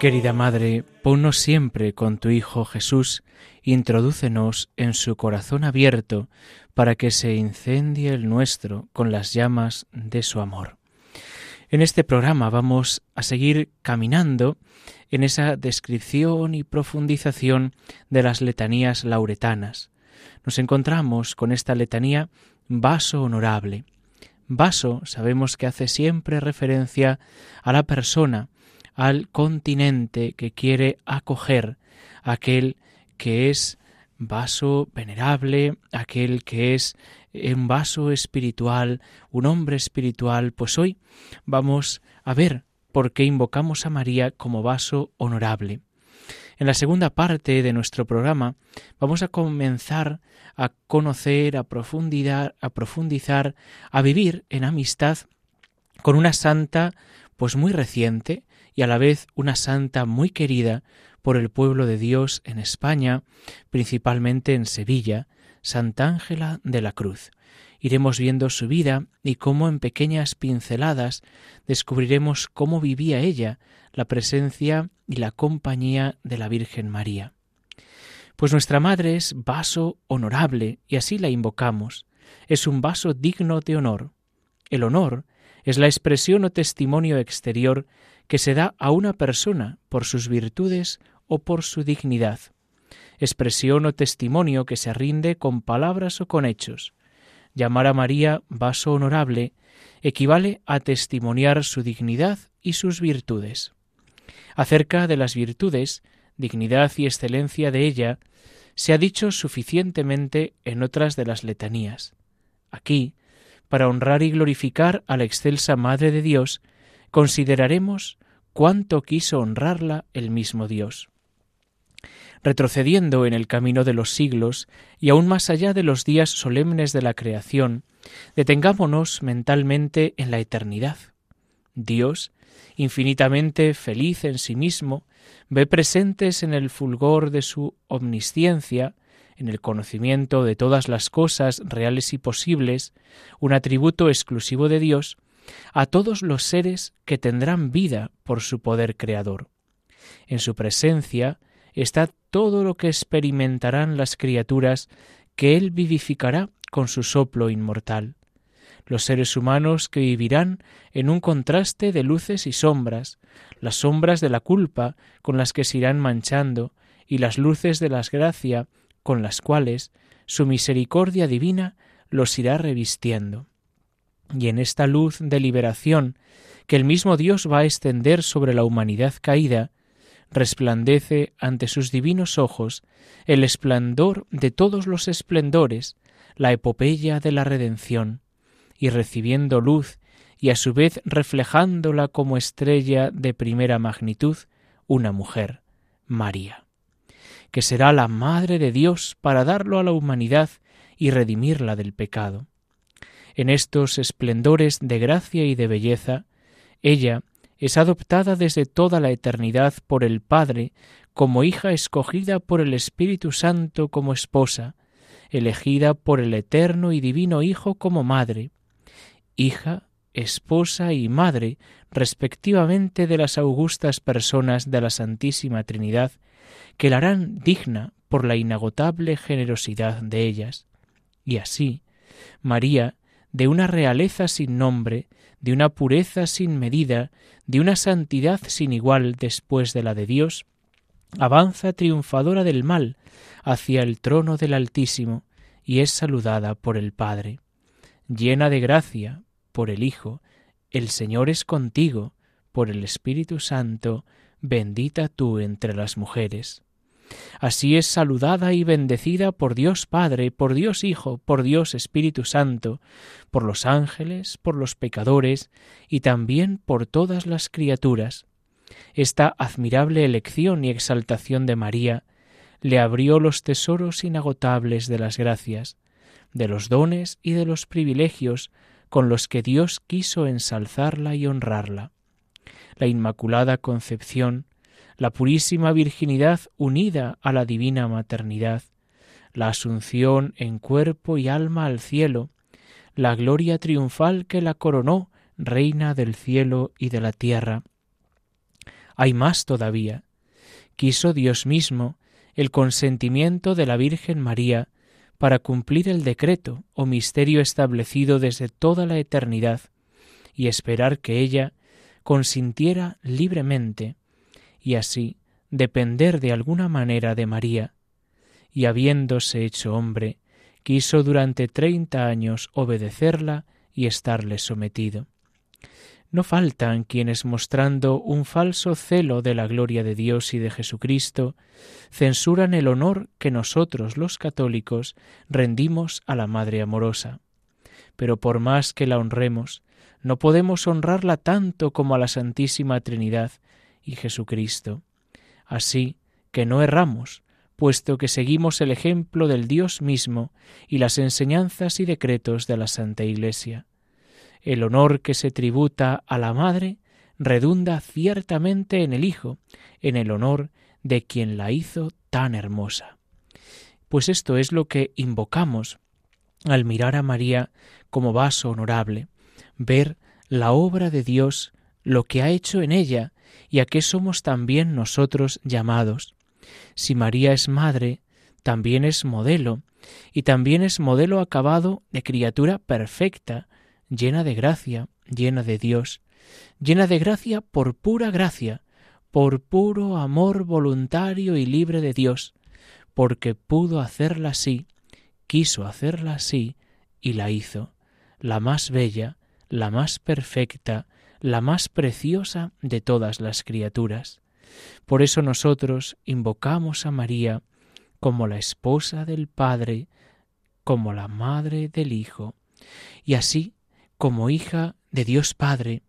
Querida Madre, ponnos siempre con tu Hijo Jesús, introdúcenos en su corazón abierto para que se incendie el nuestro con las llamas de su amor. En este programa vamos a seguir caminando en esa descripción y profundización de las letanías lauretanas. Nos encontramos con esta letanía vaso honorable. Vaso sabemos que hace siempre referencia a la persona, al continente que quiere acoger aquel que es vaso venerable, aquel que es un vaso espiritual, un hombre espiritual, pues hoy vamos a ver por qué invocamos a María como vaso honorable. En la segunda parte de nuestro programa vamos a comenzar a conocer, a profundizar, a profundizar, a vivir en amistad con una santa pues muy reciente, y a la vez una santa muy querida por el pueblo de Dios en España, principalmente en Sevilla, Santa Ángela de la Cruz. Iremos viendo su vida y cómo en pequeñas pinceladas descubriremos cómo vivía ella la presencia y la compañía de la Virgen María. Pues nuestra Madre es vaso honorable y así la invocamos. Es un vaso digno de honor. El honor es la expresión o testimonio exterior que se da a una persona por sus virtudes o por su dignidad, expresión o testimonio que se rinde con palabras o con hechos. Llamar a María vaso honorable equivale a testimoniar su dignidad y sus virtudes. Acerca de las virtudes, dignidad y excelencia de ella, se ha dicho suficientemente en otras de las letanías. Aquí, para honrar y glorificar a la excelsa Madre de Dios, consideraremos cuánto quiso honrarla el mismo Dios. Retrocediendo en el camino de los siglos y aún más allá de los días solemnes de la creación, detengámonos mentalmente en la eternidad. Dios, infinitamente feliz en sí mismo, ve presentes en el fulgor de su omnisciencia, en el conocimiento de todas las cosas reales y posibles, un atributo exclusivo de Dios, a todos los seres que tendrán vida por su poder creador. En su presencia está todo lo que experimentarán las criaturas que Él vivificará con su soplo inmortal. Los seres humanos que vivirán en un contraste de luces y sombras, las sombras de la culpa con las que se irán manchando y las luces de la gracia con las cuales su misericordia divina los irá revistiendo. Y en esta luz de liberación que el mismo Dios va a extender sobre la humanidad caída, resplandece ante sus divinos ojos el esplendor de todos los esplendores, la epopeya de la redención, y recibiendo luz y a su vez reflejándola como estrella de primera magnitud, una mujer, María, que será la Madre de Dios para darlo a la humanidad y redimirla del pecado. En estos esplendores de gracia y de belleza, ella es adoptada desde toda la eternidad por el Padre como hija escogida por el Espíritu Santo como esposa, elegida por el eterno y divino Hijo como madre, hija, esposa y madre respectivamente de las augustas personas de la Santísima Trinidad, que la harán digna por la inagotable generosidad de ellas. Y así, María de una realeza sin nombre, de una pureza sin medida, de una santidad sin igual después de la de Dios, avanza triunfadora del mal hacia el trono del Altísimo y es saludada por el Padre, llena de gracia por el Hijo El Señor es contigo, por el Espíritu Santo, bendita tú entre las mujeres. Así es saludada y bendecida por Dios Padre, por Dios Hijo, por Dios Espíritu Santo, por los ángeles, por los pecadores y también por todas las criaturas. Esta admirable elección y exaltación de María le abrió los tesoros inagotables de las gracias, de los dones y de los privilegios con los que Dios quiso ensalzarla y honrarla. La Inmaculada Concepción la purísima virginidad unida a la divina maternidad, la asunción en cuerpo y alma al cielo, la gloria triunfal que la coronó reina del cielo y de la tierra. Hay más todavía. Quiso Dios mismo el consentimiento de la Virgen María para cumplir el decreto o misterio establecido desde toda la eternidad y esperar que ella consintiera libremente y así depender de alguna manera de María, y habiéndose hecho hombre, quiso durante treinta años obedecerla y estarle sometido. No faltan quienes mostrando un falso celo de la gloria de Dios y de Jesucristo, censuran el honor que nosotros los católicos rendimos a la Madre amorosa. Pero por más que la honremos, no podemos honrarla tanto como a la Santísima Trinidad, y Jesucristo. Así que no erramos, puesto que seguimos el ejemplo del Dios mismo y las enseñanzas y decretos de la Santa Iglesia. El honor que se tributa a la Madre redunda ciertamente en el Hijo, en el honor de quien la hizo tan hermosa. Pues esto es lo que invocamos al mirar a María como vaso honorable, ver la obra de Dios, lo que ha hecho en ella y a qué somos también nosotros llamados. Si María es madre, también es modelo, y también es modelo acabado de criatura perfecta, llena de gracia, llena de Dios, llena de gracia por pura gracia, por puro amor voluntario y libre de Dios, porque pudo hacerla así, quiso hacerla así, y la hizo, la más bella, la más perfecta, la más preciosa de todas las criaturas. Por eso nosotros invocamos a María como la esposa del Padre, como la madre del Hijo, y así como hija de Dios Padre,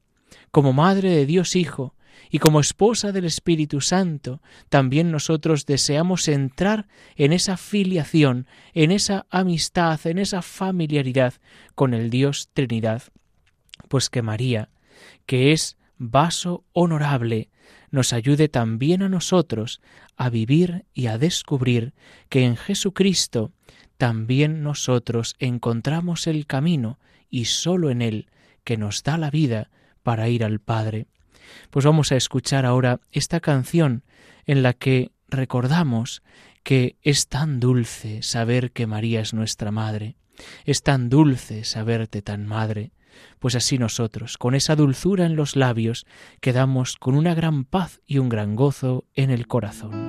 como madre de Dios Hijo, y como esposa del Espíritu Santo, también nosotros deseamos entrar en esa filiación, en esa amistad, en esa familiaridad con el Dios Trinidad, pues que María que es vaso honorable, nos ayude también a nosotros a vivir y a descubrir que en Jesucristo también nosotros encontramos el camino y sólo en Él que nos da la vida para ir al Padre. Pues vamos a escuchar ahora esta canción en la que recordamos que es tan dulce saber que María es nuestra Madre, es tan dulce saberte tan Madre, pues así nosotros, con esa dulzura en los labios, quedamos con una gran paz y un gran gozo en el corazón.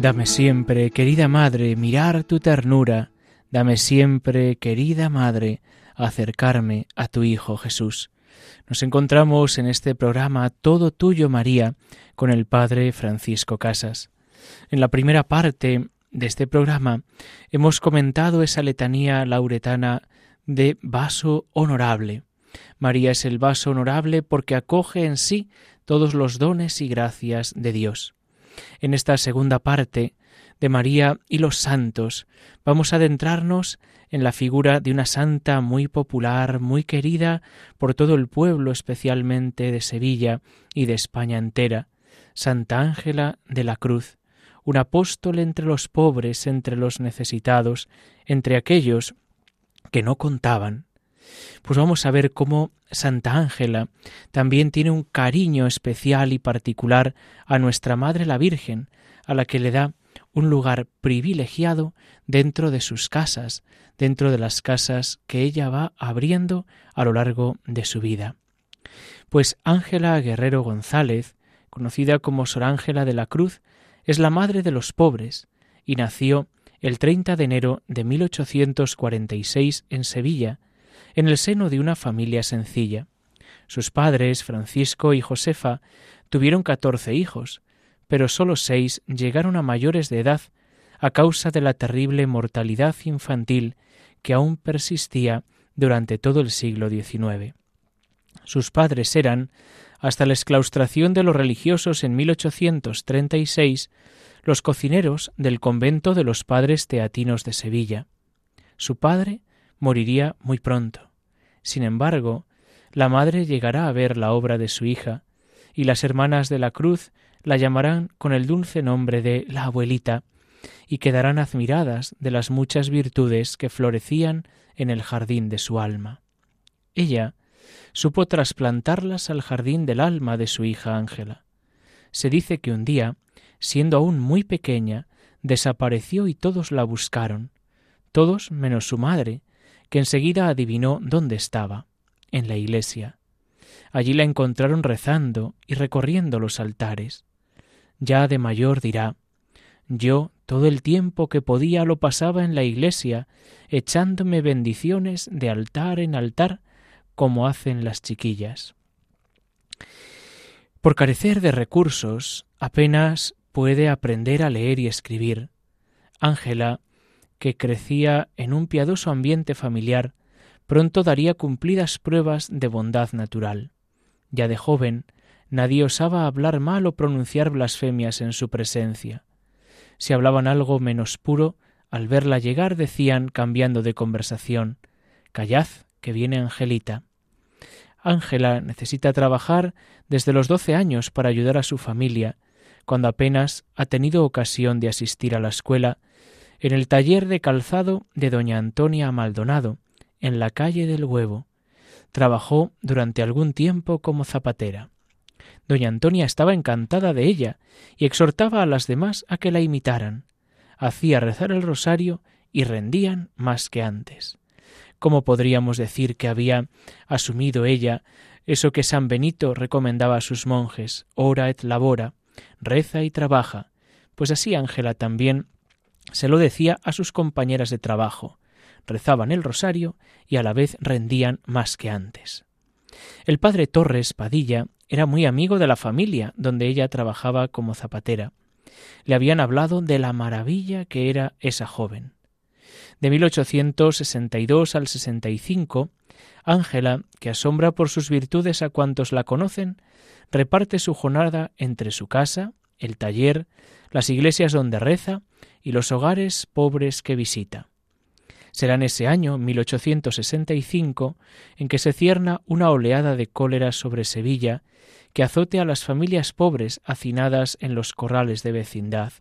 Dame siempre, querida Madre, mirar tu ternura. Dame siempre, querida Madre, acercarme a tu Hijo Jesús. Nos encontramos en este programa Todo Tuyo María con el Padre Francisco Casas. En la primera parte de este programa hemos comentado esa letanía lauretana de vaso honorable. María es el vaso honorable porque acoge en sí todos los dones y gracias de Dios. En esta segunda parte de María y los santos vamos a adentrarnos en la figura de una santa muy popular, muy querida por todo el pueblo, especialmente de Sevilla y de España entera, Santa Ángela de la Cruz, un apóstol entre los pobres, entre los necesitados, entre aquellos que no contaban. Pues vamos a ver cómo Santa Ángela también tiene un cariño especial y particular a nuestra Madre la Virgen, a la que le da un lugar privilegiado dentro de sus casas, dentro de las casas que ella va abriendo a lo largo de su vida. Pues Ángela Guerrero González, conocida como Sor Ángela de la Cruz, es la madre de los pobres y nació el 30 de enero de 1846 en Sevilla, en el seno de una familia sencilla. Sus padres, Francisco y Josefa, tuvieron catorce hijos, pero sólo seis llegaron a mayores de edad a causa de la terrible mortalidad infantil que aún persistía durante todo el siglo XIX. Sus padres eran, hasta la exclaustración de los religiosos en 1836, los cocineros del convento de los padres teatinos de Sevilla. Su padre moriría muy pronto. Sin embargo, la madre llegará a ver la obra de su hija, y las hermanas de la cruz la llamarán con el dulce nombre de la abuelita, y quedarán admiradas de las muchas virtudes que florecían en el jardín de su alma. Ella supo trasplantarlas al jardín del alma de su hija Ángela. Se dice que un día, siendo aún muy pequeña, desapareció y todos la buscaron, todos menos su madre, que enseguida adivinó dónde estaba, en la iglesia. Allí la encontraron rezando y recorriendo los altares. Ya de mayor dirá, yo todo el tiempo que podía lo pasaba en la iglesia, echándome bendiciones de altar en altar, como hacen las chiquillas. Por carecer de recursos, apenas puede aprender a leer y escribir. Ángela que crecía en un piadoso ambiente familiar, pronto daría cumplidas pruebas de bondad natural. Ya de joven, nadie osaba hablar mal o pronunciar blasfemias en su presencia. Si hablaban algo menos puro, al verla llegar decían, cambiando de conversación, Callad, que viene Angelita. Ángela necesita trabajar desde los doce años para ayudar a su familia, cuando apenas ha tenido ocasión de asistir a la escuela, en el taller de calzado de doña Antonia Maldonado, en la calle del Huevo. Trabajó durante algún tiempo como zapatera. Doña Antonia estaba encantada de ella y exhortaba a las demás a que la imitaran. Hacía rezar el rosario y rendían más que antes. ¿Cómo podríamos decir que había asumido ella eso que San Benito recomendaba a sus monjes, ora et labora, reza y trabaja? Pues así Ángela también se lo decía a sus compañeras de trabajo. Rezaban el rosario y a la vez rendían más que antes. El padre Torres Padilla era muy amigo de la familia donde ella trabajaba como zapatera. Le habían hablado de la maravilla que era esa joven. De 1862 al 65, Ángela, que asombra por sus virtudes a cuantos la conocen, reparte su jornada entre su casa, el taller, las iglesias donde reza y los hogares pobres que visita. Será en ese año, 1865, en que se cierna una oleada de cólera sobre Sevilla que azote a las familias pobres hacinadas en los corrales de vecindad.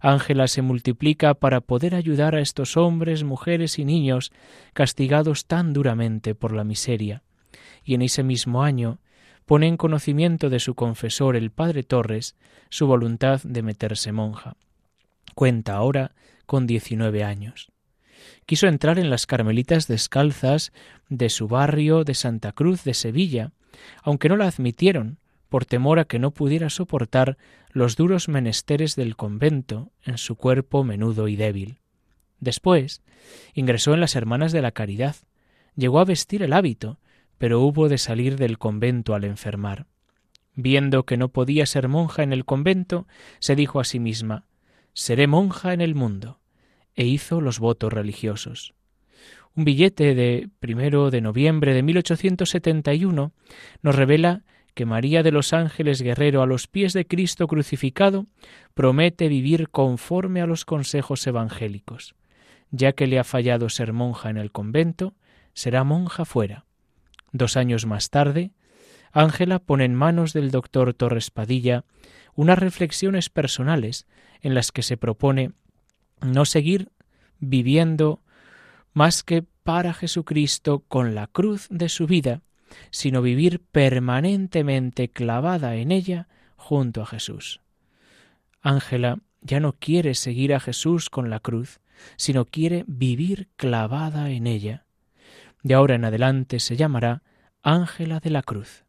Ángela se multiplica para poder ayudar a estos hombres, mujeres y niños castigados tan duramente por la miseria. Y en ese mismo año pone en conocimiento de su confesor, el padre Torres, su voluntad de meterse monja. Cuenta ahora con diecinueve años. Quiso entrar en las Carmelitas descalzas de su barrio de Santa Cruz de Sevilla, aunque no la admitieron, por temor a que no pudiera soportar los duros menesteres del convento en su cuerpo menudo y débil. Después ingresó en las Hermanas de la Caridad, llegó a vestir el hábito, pero hubo de salir del convento al enfermar. Viendo que no podía ser monja en el convento, se dijo a sí misma Seré monja en el mundo, e hizo los votos religiosos. Un billete de primero de noviembre de 1871 nos revela que María de los Ángeles Guerrero a los pies de Cristo crucificado promete vivir conforme a los consejos evangélicos. Ya que le ha fallado ser monja en el convento, será monja fuera. Dos años más tarde, Ángela pone en manos del doctor Torres Padilla unas reflexiones personales en las que se propone no seguir viviendo más que para Jesucristo con la cruz de su vida, sino vivir permanentemente clavada en ella junto a Jesús. Ángela ya no quiere seguir a Jesús con la cruz, sino quiere vivir clavada en ella. De ahora en adelante se llamará Ángela de la Cruz.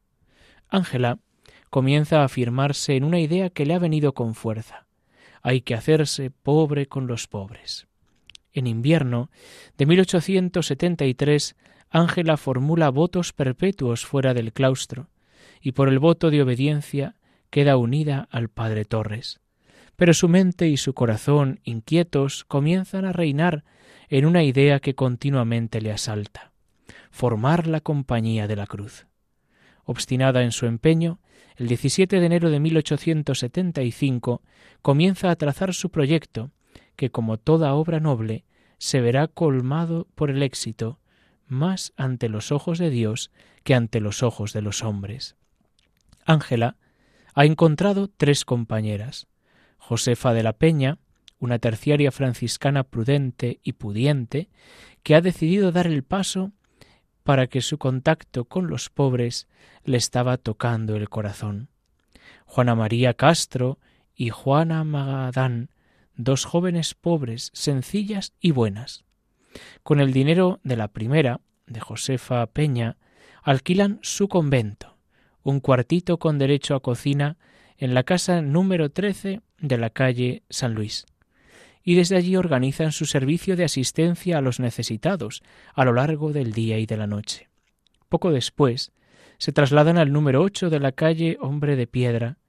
Ángela comienza a afirmarse en una idea que le ha venido con fuerza. Hay que hacerse pobre con los pobres. En invierno de 1873 Ángela formula votos perpetuos fuera del claustro, y por el voto de obediencia queda unida al padre Torres. Pero su mente y su corazón, inquietos, comienzan a reinar en una idea que continuamente le asalta formar la compañía de la cruz. Obstinada en su empeño, el 17 de enero de 1875 comienza a trazar su proyecto, que como toda obra noble se verá colmado por el éxito más ante los ojos de Dios que ante los ojos de los hombres. Ángela ha encontrado tres compañeras, Josefa de la Peña, una terciaria franciscana prudente y pudiente, que ha decidido dar el paso para que su contacto con los pobres le estaba tocando el corazón. Juana María Castro y Juana Magadán, dos jóvenes pobres, sencillas y buenas. Con el dinero de la primera, de Josefa Peña, alquilan su convento, un cuartito con derecho a cocina en la casa número 13 de la calle San Luis. Y desde allí organizan su servicio de asistencia a los necesitados a lo largo del día y de la noche. Poco después, se trasladan al número 8 de la calle Hombre de Piedra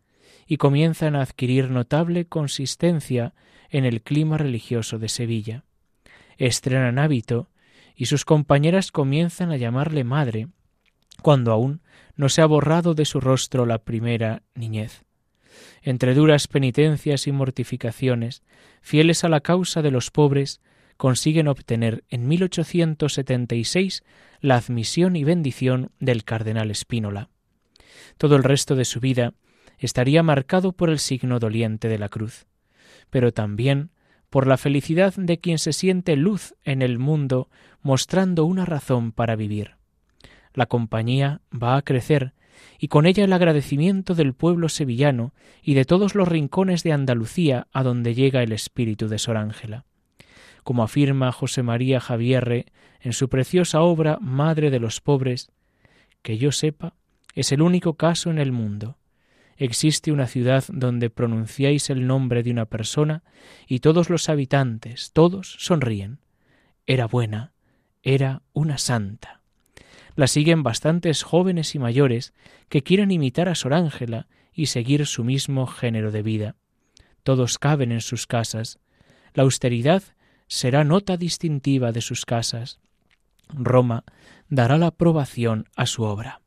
y comienzan a adquirir notable consistencia en el clima religioso de Sevilla estrenan hábito y sus compañeras comienzan a llamarle madre, cuando aún no se ha borrado de su rostro la primera niñez. Entre duras penitencias y mortificaciones, fieles a la causa de los pobres, consiguen obtener en 1876 la admisión y bendición del cardenal Spínola. Todo el resto de su vida estaría marcado por el signo doliente de la cruz, pero también por la felicidad de quien se siente luz en el mundo, mostrando una razón para vivir. La compañía va a crecer, y con ella el agradecimiento del pueblo sevillano y de todos los rincones de Andalucía a donde llega el espíritu de Sor Ángela. Como afirma José María Javierre en su preciosa obra Madre de los Pobres, que yo sepa, es el único caso en el mundo existe una ciudad donde pronunciáis el nombre de una persona y todos los habitantes, todos sonríen. Era buena, era una santa. La siguen bastantes jóvenes y mayores que quieren imitar a Sor Ángela y seguir su mismo género de vida. Todos caben en sus casas. La austeridad será nota distintiva de sus casas. Roma dará la aprobación a su obra.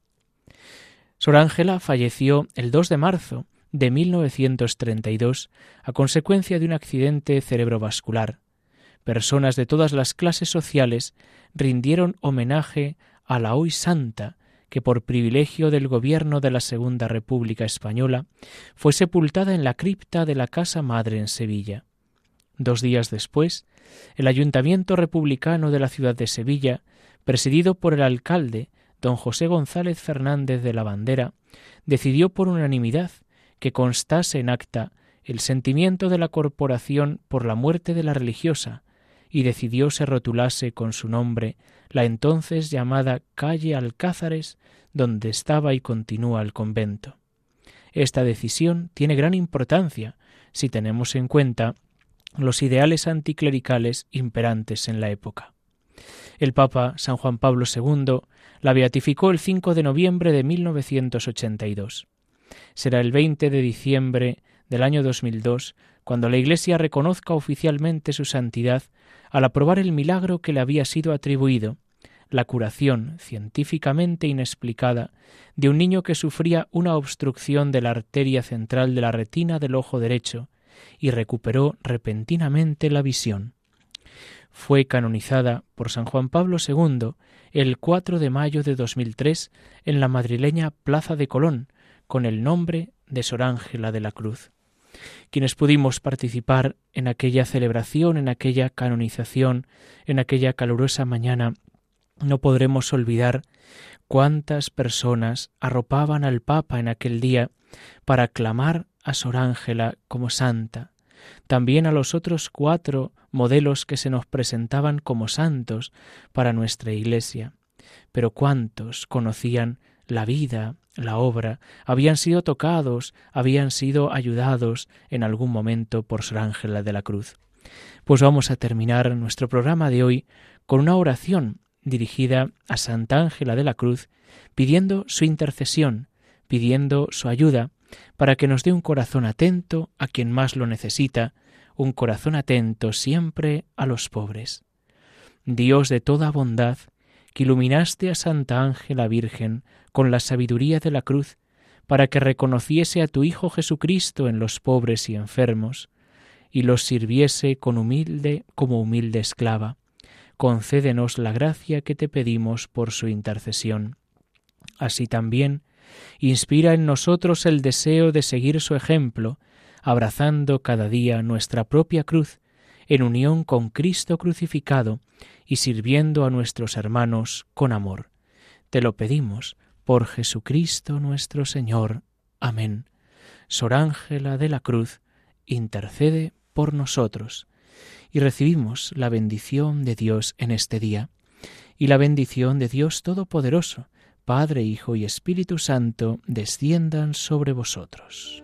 Sor Ángela falleció el 2 de marzo de 1932 a consecuencia de un accidente cerebrovascular. Personas de todas las clases sociales rindieron homenaje a la hoy santa que por privilegio del gobierno de la Segunda República Española fue sepultada en la cripta de la Casa Madre en Sevilla. Dos días después, el Ayuntamiento Republicano de la ciudad de Sevilla, presidido por el alcalde, don José González Fernández de la Bandera decidió por unanimidad que constase en acta el sentimiento de la corporación por la muerte de la religiosa y decidió se rotulase con su nombre la entonces llamada calle Alcázares donde estaba y continúa el convento. Esta decisión tiene gran importancia si tenemos en cuenta los ideales anticlericales imperantes en la época. El Papa San Juan Pablo II la beatificó el 5 de noviembre de 1982. Será el 20 de diciembre del año 2002 cuando la Iglesia reconozca oficialmente su santidad al aprobar el milagro que le había sido atribuido, la curación científicamente inexplicada de un niño que sufría una obstrucción de la arteria central de la retina del ojo derecho y recuperó repentinamente la visión. Fue canonizada por San Juan Pablo II el 4 de mayo de 2003 en la madrileña Plaza de Colón con el nombre de Sor Ángela de la Cruz. Quienes pudimos participar en aquella celebración, en aquella canonización, en aquella calurosa mañana, no podremos olvidar cuántas personas arropaban al Papa en aquel día para aclamar a Sor Ángela como santa, también a los otros cuatro modelos que se nos presentaban como santos para nuestra Iglesia. Pero cuántos conocían la vida, la obra, habían sido tocados, habían sido ayudados en algún momento por Sor Ángela de la Cruz. Pues vamos a terminar nuestro programa de hoy con una oración dirigida a Santa Ángela de la Cruz, pidiendo su intercesión, pidiendo su ayuda, para que nos dé un corazón atento a quien más lo necesita, un corazón atento siempre a los pobres. Dios de toda bondad, que iluminaste a Santa Ángela Virgen con la sabiduría de la cruz, para que reconociese a tu Hijo Jesucristo en los pobres y enfermos, y los sirviese con humilde como humilde esclava. Concédenos la gracia que te pedimos por su intercesión. Así también, inspira en nosotros el deseo de seguir su ejemplo, abrazando cada día nuestra propia cruz, en unión con Cristo crucificado y sirviendo a nuestros hermanos con amor. Te lo pedimos por Jesucristo nuestro Señor. Amén. Sor Ángela de la Cruz, intercede por nosotros. Y recibimos la bendición de Dios en este día, y la bendición de Dios Todopoderoso, Padre, Hijo y Espíritu Santo, desciendan sobre vosotros.